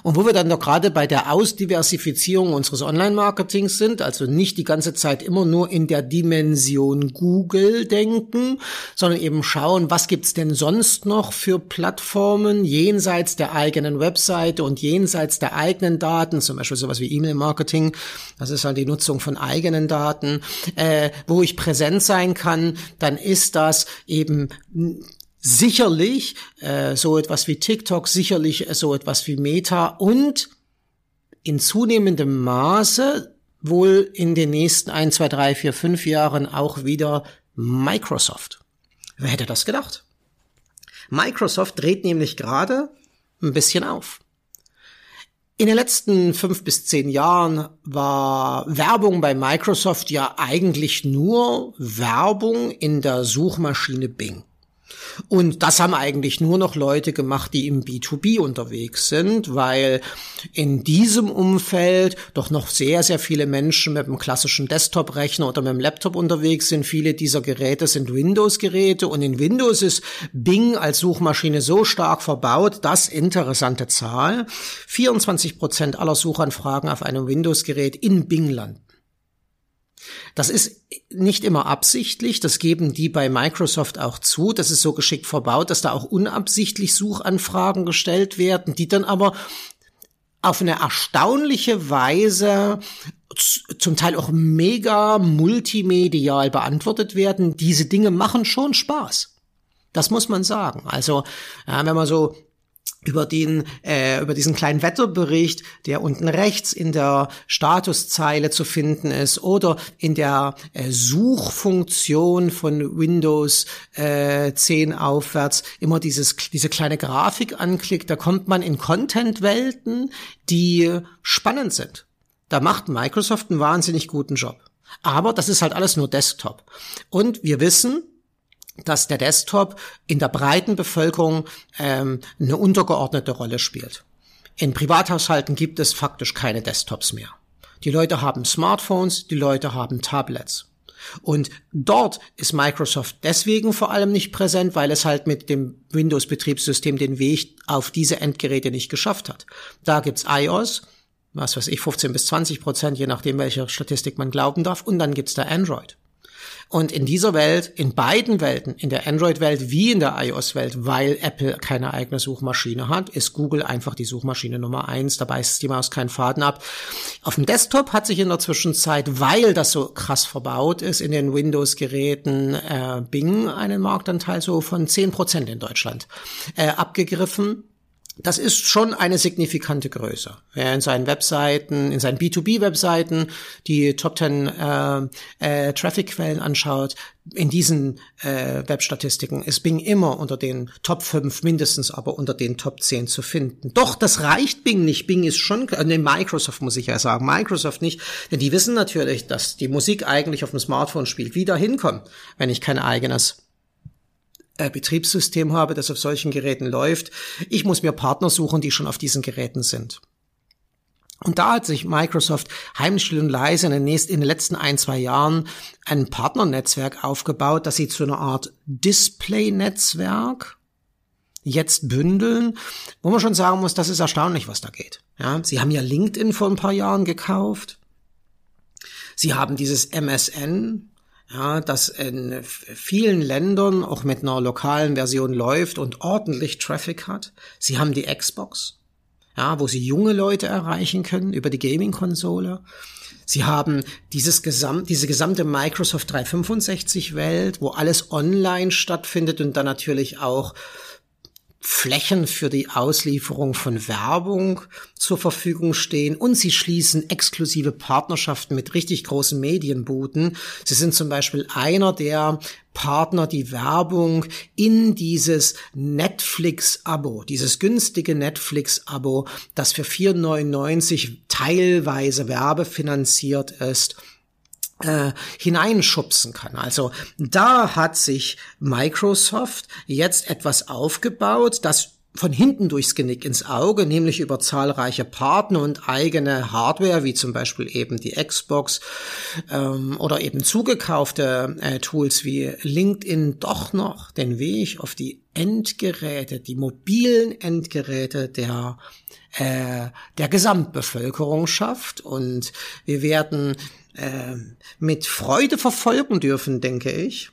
Und wo wir dann noch gerade bei der Ausdiversifizierung unseres Online-Marketings sind, also nicht die ganze Zeit immer nur in der Dimension Google denken, sondern eben schauen, was gibt's denn sonst noch für Plattformen jenseits der eigenen Webseite und jenseits der eigenen Daten, zum Beispiel sowas wie E-Mail-Marketing, das ist halt die Nutzung von eigenen Daten, äh, wo ich präsent sein kann, dann ist das eben sicherlich äh, so etwas wie TikTok, sicherlich äh, so etwas wie Meta und in zunehmendem Maße wohl in den nächsten ein, zwei, drei, vier, fünf Jahren auch wieder Microsoft. Wer hätte das gedacht? Microsoft dreht nämlich gerade ein bisschen auf. In den letzten fünf bis zehn Jahren war Werbung bei Microsoft ja eigentlich nur Werbung in der Suchmaschine Bing. Und das haben eigentlich nur noch Leute gemacht, die im B2B unterwegs sind, weil in diesem Umfeld doch noch sehr, sehr viele Menschen mit einem klassischen Desktop-Rechner oder mit einem Laptop unterwegs sind. Viele dieser Geräte sind Windows-Geräte und in Windows ist Bing als Suchmaschine so stark verbaut, dass interessante Zahl 24 Prozent aller Suchanfragen auf einem Windows-Gerät in Bing landen. Das ist nicht immer absichtlich, das geben die bei Microsoft auch zu. Das ist so geschickt verbaut, dass da auch unabsichtlich Suchanfragen gestellt werden, die dann aber auf eine erstaunliche Weise zum Teil auch mega multimedial beantwortet werden. Diese Dinge machen schon Spaß. Das muss man sagen. Also, ja, wenn man so über den äh, über diesen kleinen Wetterbericht, der unten rechts in der Statuszeile zu finden ist oder in der äh, Suchfunktion von Windows äh, 10 aufwärts immer dieses diese kleine Grafik anklickt, da kommt man in Content-Welten, die spannend sind. Da macht Microsoft einen wahnsinnig guten Job. Aber das ist halt alles nur Desktop. Und wir wissen, dass der Desktop in der breiten Bevölkerung ähm, eine untergeordnete Rolle spielt. In Privathaushalten gibt es faktisch keine Desktops mehr. Die Leute haben Smartphones, die Leute haben Tablets. Und dort ist Microsoft deswegen vor allem nicht präsent, weil es halt mit dem Windows-Betriebssystem den Weg auf diese Endgeräte nicht geschafft hat. Da gibt's iOS, was weiß ich, 15 bis 20 Prozent, je nachdem, welcher Statistik man glauben darf, und dann gibt's da Android. Und in dieser Welt, in beiden Welten, in der Android-Welt wie in der iOS-Welt, weil Apple keine eigene Suchmaschine hat, ist Google einfach die Suchmaschine Nummer eins. Dabei ist die Maus keinen Faden ab. Auf dem Desktop hat sich in der Zwischenzeit, weil das so krass verbaut ist, in den Windows-Geräten äh, Bing einen Marktanteil so von zehn Prozent in Deutschland äh, abgegriffen das ist schon eine signifikante Größe. Wer in seinen Webseiten, in seinen B2B-Webseiten die Top 10 äh, äh, Traffic-Quellen anschaut, in diesen äh, Webstatistiken ist Bing immer unter den Top 5, mindestens aber unter den Top 10 zu finden. Doch, das reicht Bing nicht. Bing ist schon, äh, nee, Microsoft muss ich ja sagen, Microsoft nicht, denn die wissen natürlich, dass die Musik eigentlich auf dem Smartphone spielt. Wie da hinkommen, wenn ich kein eigenes äh, Betriebssystem habe, das auf solchen Geräten läuft. Ich muss mir Partner suchen, die schon auf diesen Geräten sind. Und da hat sich Microsoft heimlich und leise in den, nächsten, in den letzten ein, zwei Jahren ein Partnernetzwerk aufgebaut, das sie zu einer Art Display-Netzwerk jetzt bündeln, wo man schon sagen muss, das ist erstaunlich, was da geht. Ja, sie haben ja LinkedIn vor ein paar Jahren gekauft. Sie haben dieses MSN, ja, das in vielen Ländern auch mit einer lokalen Version läuft und ordentlich Traffic hat. Sie haben die Xbox, ja, wo sie junge Leute erreichen können über die Gaming-Konsole. Sie haben dieses Gesamt, diese gesamte Microsoft 365 Welt, wo alles online stattfindet und dann natürlich auch Flächen für die Auslieferung von Werbung zur Verfügung stehen und sie schließen exklusive Partnerschaften mit richtig großen Medienbooten. Sie sind zum Beispiel einer der Partner, die Werbung in dieses Netflix-Abo, dieses günstige Netflix-Abo, das für 4,99 teilweise werbefinanziert ist, äh, hineinschubsen kann. Also da hat sich Microsoft jetzt etwas aufgebaut, das von hinten durchs Genick ins Auge, nämlich über zahlreiche Partner und eigene Hardware, wie zum Beispiel eben die Xbox ähm, oder eben zugekaufte äh, Tools wie LinkedIn, doch noch den Weg auf die Endgeräte, die mobilen Endgeräte der äh, der Gesamtbevölkerung schafft. Und wir werden äh, mit Freude verfolgen dürfen, denke ich,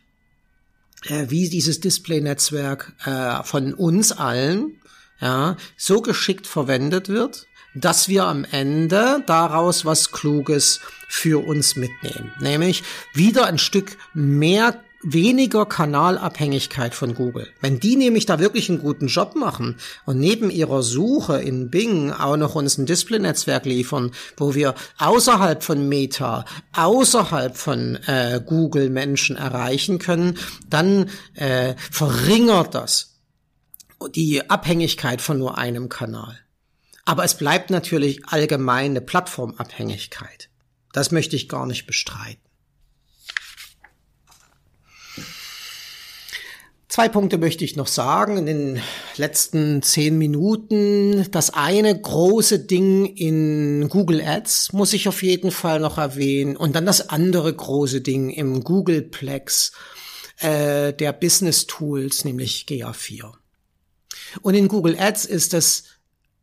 äh, wie dieses Display-Netzwerk äh, von uns allen ja, so geschickt verwendet wird, dass wir am Ende daraus was Kluges für uns mitnehmen. Nämlich wieder ein Stück mehr weniger Kanalabhängigkeit von Google. Wenn die nämlich da wirklich einen guten Job machen und neben ihrer Suche in Bing auch noch uns ein Display-Netzwerk liefern, wo wir außerhalb von Meta, außerhalb von äh, Google Menschen erreichen können, dann äh, verringert das die Abhängigkeit von nur einem Kanal. Aber es bleibt natürlich allgemeine Plattformabhängigkeit. Das möchte ich gar nicht bestreiten. Zwei Punkte möchte ich noch sagen in den letzten zehn Minuten. Das eine große Ding in Google Ads muss ich auf jeden Fall noch erwähnen. Und dann das andere große Ding im Googleplex äh, der Business Tools, nämlich GA4. Und in Google Ads ist das,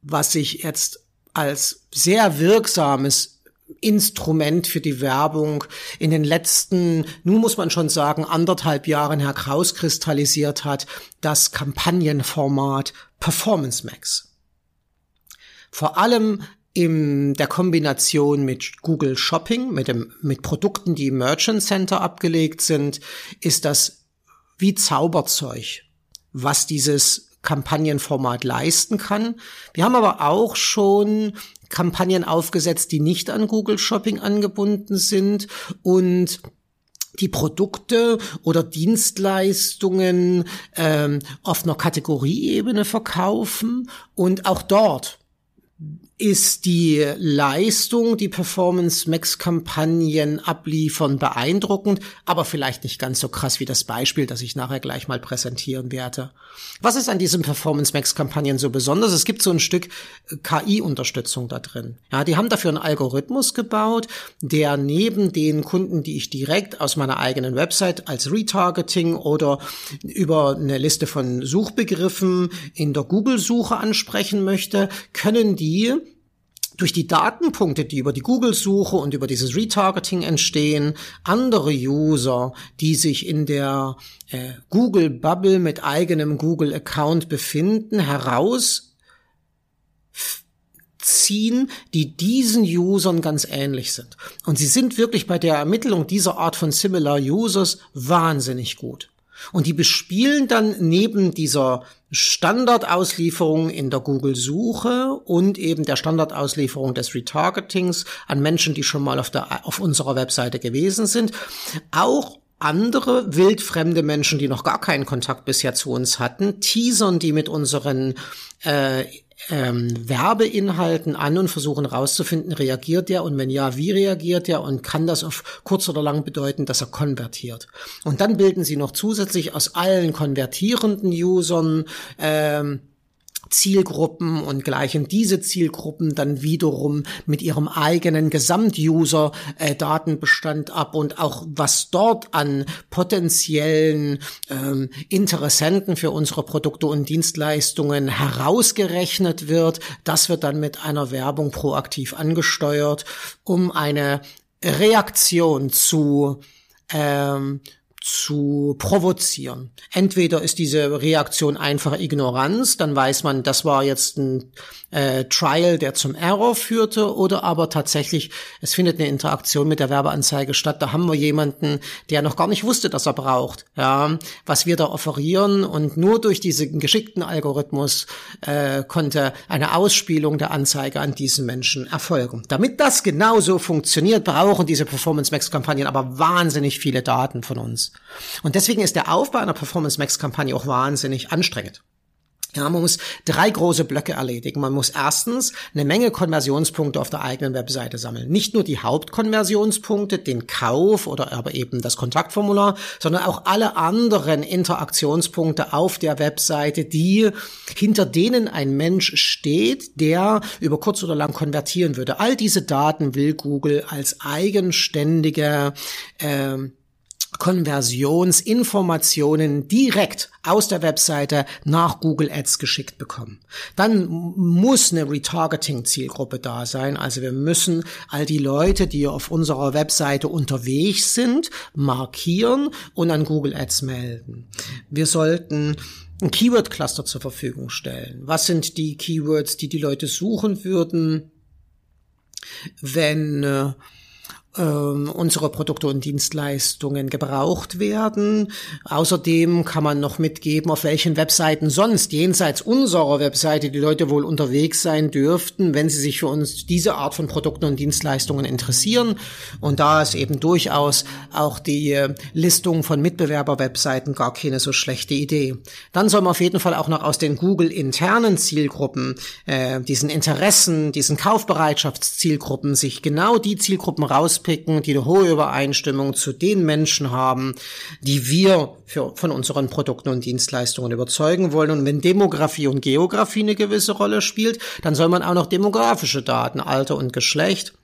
was ich jetzt als sehr wirksames Instrument für die Werbung in den letzten, nun muss man schon sagen, anderthalb Jahren herauskristallisiert hat, das Kampagnenformat Performance Max. Vor allem in der Kombination mit Google Shopping, mit, dem, mit Produkten, die im Merchant Center abgelegt sind, ist das wie Zauberzeug, was dieses Kampagnenformat leisten kann. Wir haben aber auch schon Kampagnen aufgesetzt, die nicht an Google Shopping angebunden sind und die Produkte oder Dienstleistungen ähm, auf einer Kategorieebene verkaufen und auch dort ist die Leistung, die Performance Max Kampagnen abliefern beeindruckend, aber vielleicht nicht ganz so krass wie das Beispiel, das ich nachher gleich mal präsentieren werde. Was ist an diesen Performance Max Kampagnen so besonders? Es gibt so ein Stück äh, KI-Unterstützung da drin. Ja, die haben dafür einen Algorithmus gebaut, der neben den Kunden, die ich direkt aus meiner eigenen Website als Retargeting oder über eine Liste von Suchbegriffen in der Google-Suche ansprechen möchte, können die durch die Datenpunkte, die über die Google-Suche und über dieses Retargeting entstehen, andere User, die sich in der äh, Google-Bubble mit eigenem Google-Account befinden, heraus ziehen, die diesen Usern ganz ähnlich sind. Und sie sind wirklich bei der Ermittlung dieser Art von Similar Users wahnsinnig gut. Und die bespielen dann neben dieser Standardauslieferung in der Google-Suche und eben der Standardauslieferung des Retargetings an Menschen, die schon mal auf, der, auf unserer Webseite gewesen sind, auch andere wildfremde Menschen, die noch gar keinen Kontakt bisher zu uns hatten, teasern die mit unseren äh, ähm, Werbeinhalten an und versuchen herauszufinden, reagiert er und wenn ja, wie reagiert er und kann das auf kurz oder lang bedeuten, dass er konvertiert. Und dann bilden sie noch zusätzlich aus allen konvertierenden Usern ähm, Zielgruppen und gleichen diese Zielgruppen dann wiederum mit ihrem eigenen Gesamt-User-Datenbestand ab und auch was dort an potenziellen ähm, Interessenten für unsere Produkte und Dienstleistungen herausgerechnet wird, das wird dann mit einer Werbung proaktiv angesteuert, um eine Reaktion zu ähm, zu provozieren. Entweder ist diese Reaktion einfach Ignoranz, dann weiß man, das war jetzt ein äh, Trial, der zum Error führte, oder aber tatsächlich, es findet eine Interaktion mit der Werbeanzeige statt. Da haben wir jemanden, der noch gar nicht wusste, dass er braucht, ja, was wir da offerieren und nur durch diesen geschickten Algorithmus äh, konnte eine Ausspielung der Anzeige an diesen Menschen erfolgen. Damit das genauso funktioniert, brauchen diese Performance Max Kampagnen aber wahnsinnig viele Daten von uns. Und deswegen ist der Aufbau einer Performance Max Kampagne auch wahnsinnig anstrengend. Ja, man muss drei große Blöcke erledigen. Man muss erstens eine Menge Konversionspunkte auf der eigenen Webseite sammeln. Nicht nur die Hauptkonversionspunkte, den Kauf oder aber eben das Kontaktformular, sondern auch alle anderen Interaktionspunkte auf der Webseite, die hinter denen ein Mensch steht, der über kurz oder lang konvertieren würde. All diese Daten will Google als eigenständige äh, Konversionsinformationen direkt aus der Webseite nach Google Ads geschickt bekommen. Dann muss eine Retargeting-Zielgruppe da sein. Also wir müssen all die Leute, die auf unserer Webseite unterwegs sind, markieren und an Google Ads melden. Wir sollten ein Keyword-Cluster zur Verfügung stellen. Was sind die Keywords, die die Leute suchen würden, wenn äh, ähm, unsere Produkte und Dienstleistungen gebraucht werden. Außerdem kann man noch mitgeben, auf welchen Webseiten sonst jenseits unserer Webseite die Leute wohl unterwegs sein dürften, wenn sie sich für uns diese Art von Produkten und Dienstleistungen interessieren. Und da ist eben durchaus auch die äh, Listung von Mitbewerber-Webseiten gar keine so schlechte Idee. Dann soll man auf jeden Fall auch noch aus den Google-internen Zielgruppen, äh, diesen Interessen, diesen Kaufbereitschaftszielgruppen sich genau die Zielgruppen rauspicken, rauspicken, die eine hohe Übereinstimmung zu den Menschen haben, die wir für, von unseren Produkten und Dienstleistungen überzeugen wollen. Und wenn Demografie und Geografie eine gewisse Rolle spielt, dann soll man auch noch demografische Daten, Alter und Geschlecht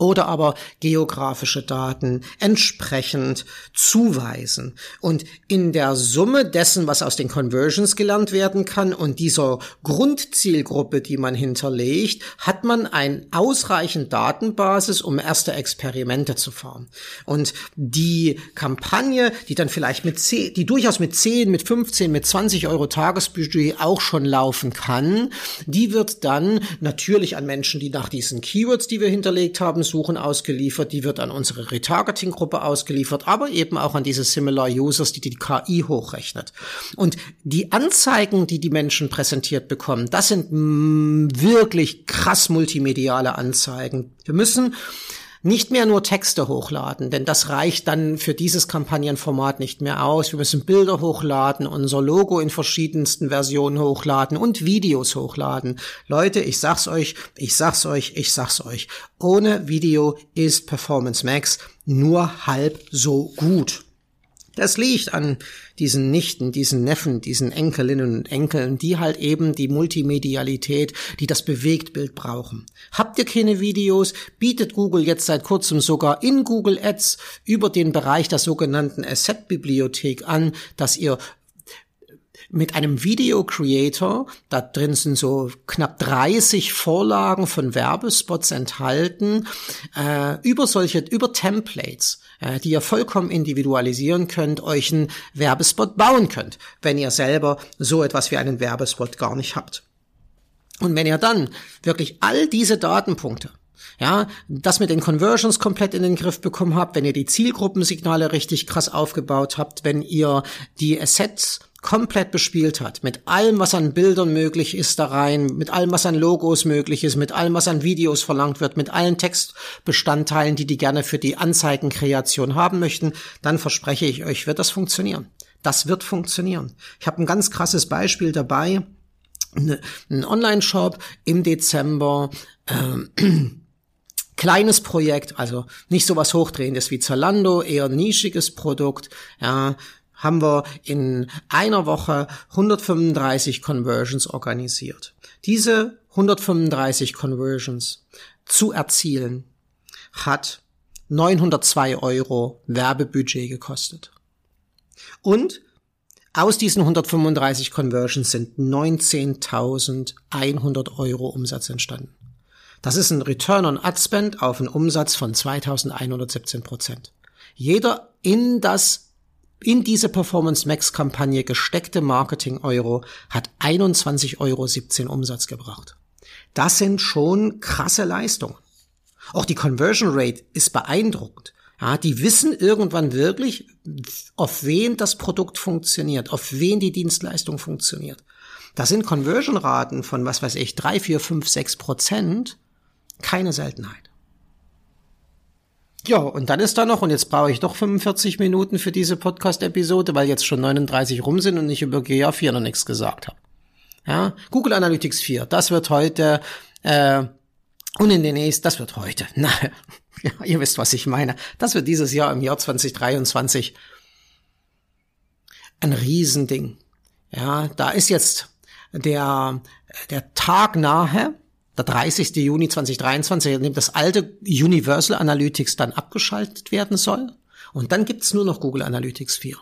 oder aber geografische Daten entsprechend zuweisen. Und in der Summe dessen, was aus den Conversions gelernt werden kann und dieser Grundzielgruppe, die man hinterlegt, hat man ein ausreichend Datenbasis, um erste Experimente zu fahren. Und die Kampagne, die dann vielleicht mit 10, die durchaus mit 10, mit 15, mit 20 Euro Tagesbudget auch schon laufen kann, die wird dann natürlich an Menschen, die nach diesen Keywords, die wir hinterlegt haben, Suchen ausgeliefert, die wird an unsere Retargeting-Gruppe ausgeliefert, aber eben auch an diese Similar Users, die die KI hochrechnet. Und die Anzeigen, die die Menschen präsentiert bekommen, das sind wirklich krass multimediale Anzeigen. Wir müssen nicht mehr nur Texte hochladen, denn das reicht dann für dieses Kampagnenformat nicht mehr aus. Wir müssen Bilder hochladen, unser Logo in verschiedensten Versionen hochladen und Videos hochladen. Leute, ich sag's euch, ich sag's euch, ich sag's euch. Ohne Video ist Performance Max nur halb so gut. Das liegt an diesen Nichten, diesen Neffen, diesen Enkelinnen und Enkeln, die halt eben die Multimedialität, die das Bewegtbild brauchen. Habt ihr keine Videos, bietet Google jetzt seit kurzem sogar in Google Ads über den Bereich der sogenannten Asset-Bibliothek an, dass ihr mit einem Video Creator, da drin sind so knapp 30 Vorlagen von Werbespots enthalten, äh, über solche, über Templates äh, die ihr vollkommen individualisieren könnt, euch einen Werbespot bauen könnt, wenn ihr selber so etwas wie einen Werbespot gar nicht habt. Und wenn ihr dann wirklich all diese Datenpunkte ja, das mit den Conversions komplett in den Griff bekommen habt, wenn ihr die Zielgruppensignale richtig krass aufgebaut habt, wenn ihr die Assets komplett bespielt hat, mit allem, was an Bildern möglich ist da rein, mit allem, was an Logos möglich ist, mit allem, was an Videos verlangt wird, mit allen Textbestandteilen, die die gerne für die Anzeigenkreation haben möchten, dann verspreche ich euch, wird das funktionieren. Das wird funktionieren. Ich habe ein ganz krasses Beispiel dabei. Ein Online-Shop im Dezember. Ähm, (clears throat) kleines Projekt, also nicht so was Hochdrehendes wie Zalando, eher nischiges Produkt, ja, haben wir in einer Woche 135 Conversions organisiert. Diese 135 Conversions zu erzielen hat 902 Euro Werbebudget gekostet. Und aus diesen 135 Conversions sind 19.100 Euro Umsatz entstanden. Das ist ein Return on Ad Spend auf einen Umsatz von 2117 Prozent. Jeder in das in diese Performance Max Kampagne gesteckte Marketing Euro hat 21,17 Euro Umsatz gebracht. Das sind schon krasse Leistungen. Auch die Conversion Rate ist beeindruckend. Ja, die wissen irgendwann wirklich, auf wen das Produkt funktioniert, auf wen die Dienstleistung funktioniert. Da sind Conversion-Raten von, was weiß ich, drei, vier, fünf, sechs Prozent keine Seltenheit. Ja, und dann ist da noch, und jetzt brauche ich doch 45 Minuten für diese Podcast-Episode, weil jetzt schon 39 rum sind und ich über GA4 noch nichts gesagt habe. Ja, Google Analytics 4, das wird heute, äh, und in den nächsten, das wird heute, (laughs) na, ja, ihr wisst, was ich meine, das wird dieses Jahr im Jahr 2023 ein Riesending. Ja, da ist jetzt der, der Tag nahe, der 30. Juni 2023, in dem das alte Universal Analytics dann abgeschaltet werden soll. Und dann gibt's nur noch Google Analytics 4.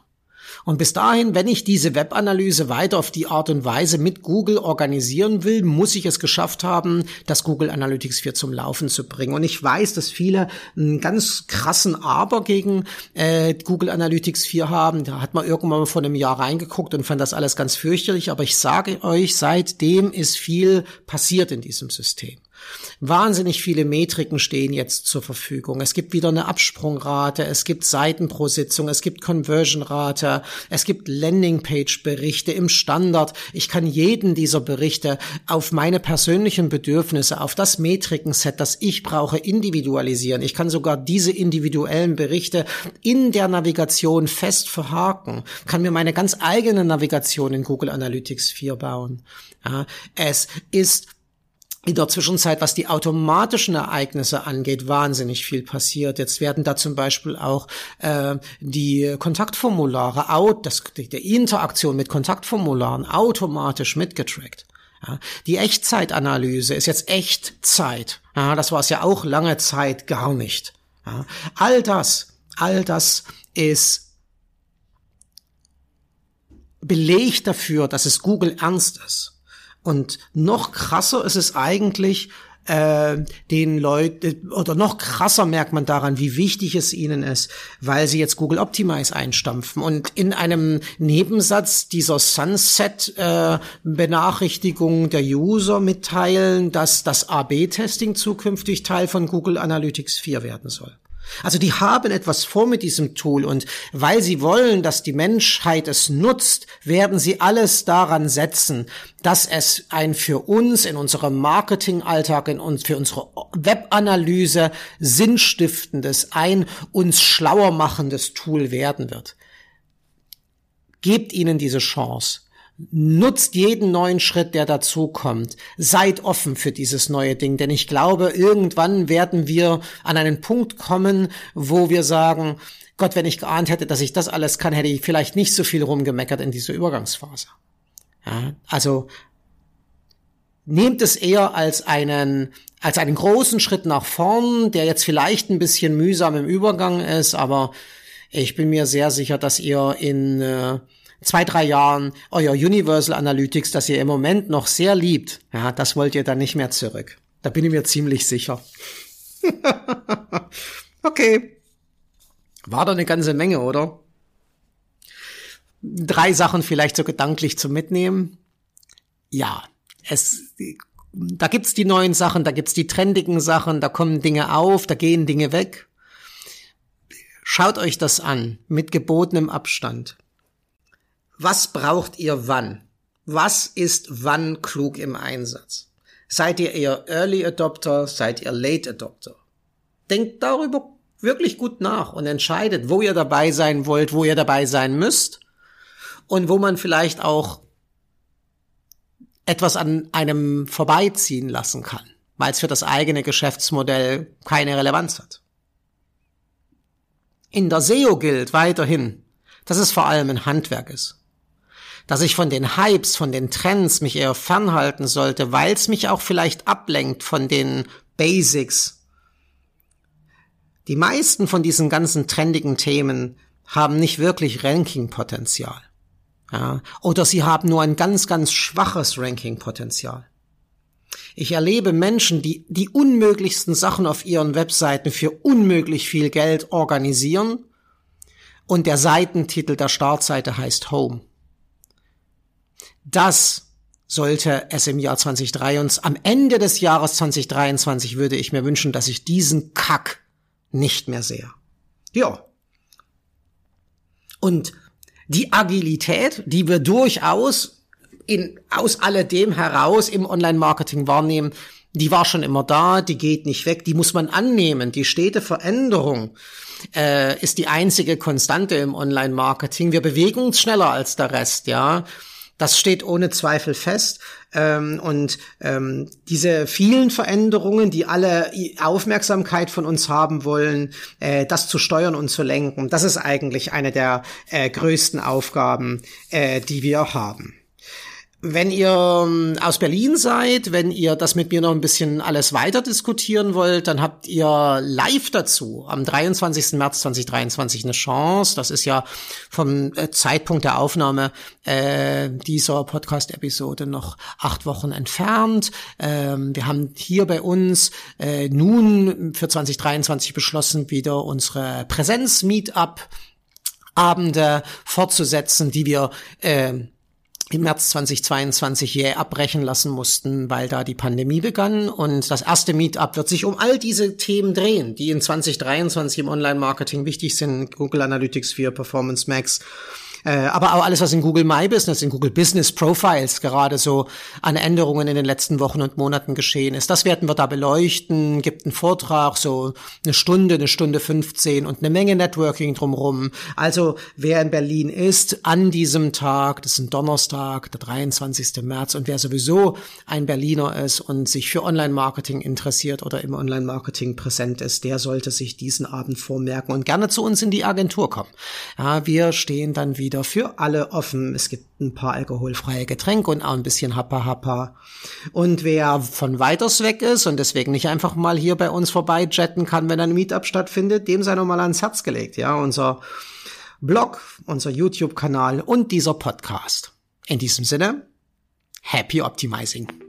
Und bis dahin, wenn ich diese Webanalyse weiter auf die Art und Weise mit Google organisieren will, muss ich es geschafft haben, das Google Analytics 4 zum Laufen zu bringen. Und ich weiß, dass viele einen ganz krassen Aber gegen äh, Google Analytics 4 haben. Da hat man irgendwann mal vor einem Jahr reingeguckt und fand das alles ganz fürchterlich. Aber ich sage euch, seitdem ist viel passiert in diesem System. Wahnsinnig viele Metriken stehen jetzt zur Verfügung. Es gibt wieder eine Absprungrate, es gibt Seiten pro Sitzung, es gibt Conversion-Rate, es gibt Landingpage-Berichte im Standard. Ich kann jeden dieser Berichte auf meine persönlichen Bedürfnisse, auf das Metrikenset, das ich brauche, individualisieren. Ich kann sogar diese individuellen Berichte in der Navigation fest verhaken, kann mir meine ganz eigene Navigation in Google Analytics 4 bauen. Ja, es ist in der Zwischenzeit, was die automatischen Ereignisse angeht, wahnsinnig viel passiert. Jetzt werden da zum Beispiel auch äh, die Kontaktformulare, out, das, die, Interaktion mit Kontaktformularen automatisch mitgetrackt. Ja, die Echtzeitanalyse ist jetzt Echtzeit. Ja, das war es ja auch lange Zeit gar nicht. Ja, all das, all das ist Beleg dafür, dass es Google ernst ist. Und noch krasser ist es eigentlich, äh, den Leuten, oder noch krasser merkt man daran, wie wichtig es ihnen ist, weil sie jetzt Google Optimize einstampfen und in einem Nebensatz dieser Sunset-Benachrichtigung äh, der User mitteilen, dass das AB-Testing zukünftig Teil von Google Analytics 4 werden soll. Also die haben etwas vor mit diesem Tool und weil sie wollen, dass die Menschheit es nutzt, werden sie alles daran setzen, dass es ein für uns in unserem Marketingalltag, in uns, für unsere Webanalyse sinnstiftendes, ein uns schlauer machendes Tool werden wird. Gebt ihnen diese Chance. Nutzt jeden neuen Schritt, der dazu kommt. Seid offen für dieses neue Ding, denn ich glaube, irgendwann werden wir an einen Punkt kommen, wo wir sagen, Gott, wenn ich geahnt hätte, dass ich das alles kann, hätte ich vielleicht nicht so viel rumgemeckert in dieser Übergangsphase. Ja, also nehmt es eher als einen als einen großen Schritt nach vorn, der jetzt vielleicht ein bisschen mühsam im Übergang ist, aber ich bin mir sehr sicher, dass ihr in äh, zwei, drei Jahren euer Universal Analytics, das ihr im Moment noch sehr liebt, ja, das wollt ihr dann nicht mehr zurück. Da bin ich mir ziemlich sicher. (laughs) okay. War doch eine ganze Menge, oder? Drei Sachen vielleicht so gedanklich zu mitnehmen. Ja, es, da gibt's die neuen Sachen, da gibt's die trendigen Sachen, da kommen Dinge auf, da gehen Dinge weg. Schaut euch das an, mit gebotenem Abstand. Was braucht ihr wann? Was ist wann klug im Einsatz? Seid ihr eher Early Adopter? Seid ihr Late Adopter? Denkt darüber wirklich gut nach und entscheidet, wo ihr dabei sein wollt, wo ihr dabei sein müsst und wo man vielleicht auch etwas an einem vorbeiziehen lassen kann, weil es für das eigene Geschäftsmodell keine Relevanz hat. In der SEO gilt weiterhin, dass es vor allem ein Handwerk ist dass ich von den Hypes, von den Trends mich eher fernhalten sollte, weil es mich auch vielleicht ablenkt von den Basics. Die meisten von diesen ganzen trendigen Themen haben nicht wirklich Ranking-Potenzial. Ja, oder sie haben nur ein ganz, ganz schwaches Ranking-Potenzial. Ich erlebe Menschen, die die unmöglichsten Sachen auf ihren Webseiten für unmöglich viel Geld organisieren und der Seitentitel der Startseite heißt Home. Das sollte es im Jahr 2023, am Ende des Jahres 2023 würde ich mir wünschen, dass ich diesen Kack nicht mehr sehe. Ja. Und die Agilität, die wir durchaus in, aus alledem heraus im Online-Marketing wahrnehmen, die war schon immer da, die geht nicht weg, die muss man annehmen. Die stete Veränderung äh, ist die einzige Konstante im Online-Marketing. Wir bewegen uns schneller als der Rest, ja. Das steht ohne Zweifel fest. Ähm, und ähm, diese vielen Veränderungen, die alle Aufmerksamkeit von uns haben wollen, äh, das zu steuern und zu lenken, das ist eigentlich eine der äh, größten Aufgaben, äh, die wir haben. Wenn ihr ähm, aus Berlin seid, wenn ihr das mit mir noch ein bisschen alles weiter diskutieren wollt, dann habt ihr live dazu am 23. März 2023 eine Chance. Das ist ja vom äh, Zeitpunkt der Aufnahme äh, dieser Podcast-Episode noch acht Wochen entfernt. Ähm, wir haben hier bei uns äh, nun für 2023 beschlossen, wieder unsere Präsenz-Meetup Abende fortzusetzen, die wir äh, im März 2022 jäh abbrechen lassen mussten, weil da die Pandemie begann. Und das erste Meetup wird sich um all diese Themen drehen, die in 2023 im Online-Marketing wichtig sind. Google Analytics 4, Performance Max, äh, aber auch alles, was in Google My Business, in Google Business Profiles gerade so an Änderungen in den letzten Wochen und Monaten geschehen ist. Das werden wir da beleuchten, gibt einen Vortrag, so eine Stunde, eine Stunde 15 und eine Menge Networking drumrum. Also wer in Berlin ist, an diesem Tag, das ist ein Donnerstag, der 23. März, und wer sowieso ein Berliner ist und sich für Online-Marketing interessiert oder im Online-Marketing präsent ist, der sollte sich diesen Abend vormerken und gerne zu uns in die Agentur kommen. Ja, wir stehen dann wieder wieder für alle offen. Es gibt ein paar alkoholfreie Getränke und auch ein bisschen Happa Happa. Und wer von weiters weg ist und deswegen nicht einfach mal hier bei uns vorbei jetten kann, wenn ein Meetup stattfindet, dem sei nochmal ans Herz gelegt. Ja, unser Blog, unser YouTube-Kanal und dieser Podcast. In diesem Sinne, happy optimizing.